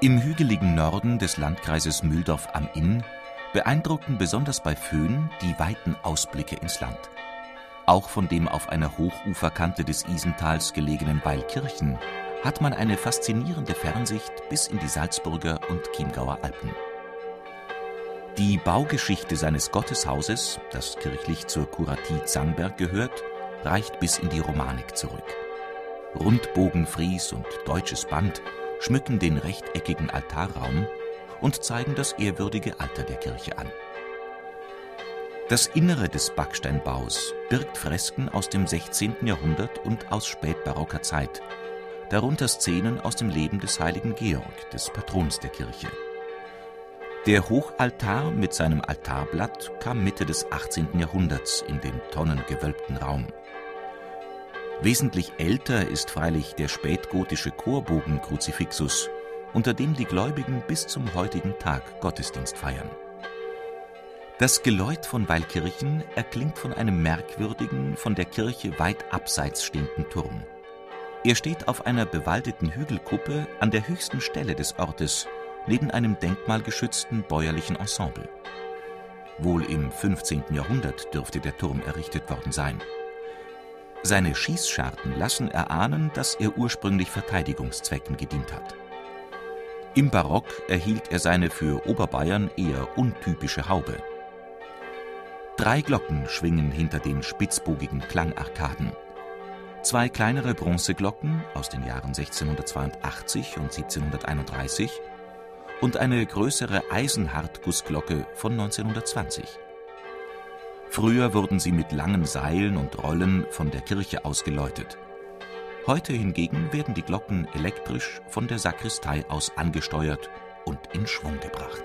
Im hügeligen Norden des Landkreises Mühldorf am Inn beeindruckten besonders bei Föhn die weiten Ausblicke ins Land. Auch von dem auf einer Hochuferkante des Isentals gelegenen Weilkirchen hat man eine faszinierende Fernsicht bis in die Salzburger und Chiemgauer Alpen. Die Baugeschichte seines Gotteshauses, das kirchlich zur Kuratie Zangberg gehört, reicht bis in die Romanik zurück. Rundbogenfries und deutsches Band schmücken den rechteckigen Altarraum und zeigen das ehrwürdige Alter der Kirche an. Das Innere des Backsteinbaus birgt Fresken aus dem 16. Jahrhundert und aus spätbarocker Zeit, darunter Szenen aus dem Leben des heiligen Georg, des Patrons der Kirche. Der Hochaltar mit seinem Altarblatt kam Mitte des 18. Jahrhunderts in den tonnengewölbten Raum. Wesentlich älter ist freilich der spätgotische Chorbogen-Kruzifixus, unter dem die Gläubigen bis zum heutigen Tag Gottesdienst feiern. Das Geläut von Weilkirchen erklingt von einem merkwürdigen, von der Kirche weit abseits stehenden Turm. Er steht auf einer bewaldeten Hügelkuppe an der höchsten Stelle des Ortes, neben einem denkmalgeschützten bäuerlichen Ensemble. Wohl im 15. Jahrhundert dürfte der Turm errichtet worden sein. Seine Schießscharten lassen erahnen, dass er ursprünglich Verteidigungszwecken gedient hat. Im Barock erhielt er seine für Oberbayern eher untypische Haube. Drei Glocken schwingen hinter den spitzbogigen Klangarkaden. Zwei kleinere Bronzeglocken aus den Jahren 1682 und 1731 und eine größere Eisenhartgussglocke von 1920. Früher wurden sie mit langen Seilen und Rollen von der Kirche aus geläutet. Heute hingegen werden die Glocken elektrisch von der Sakristei aus angesteuert und in Schwung gebracht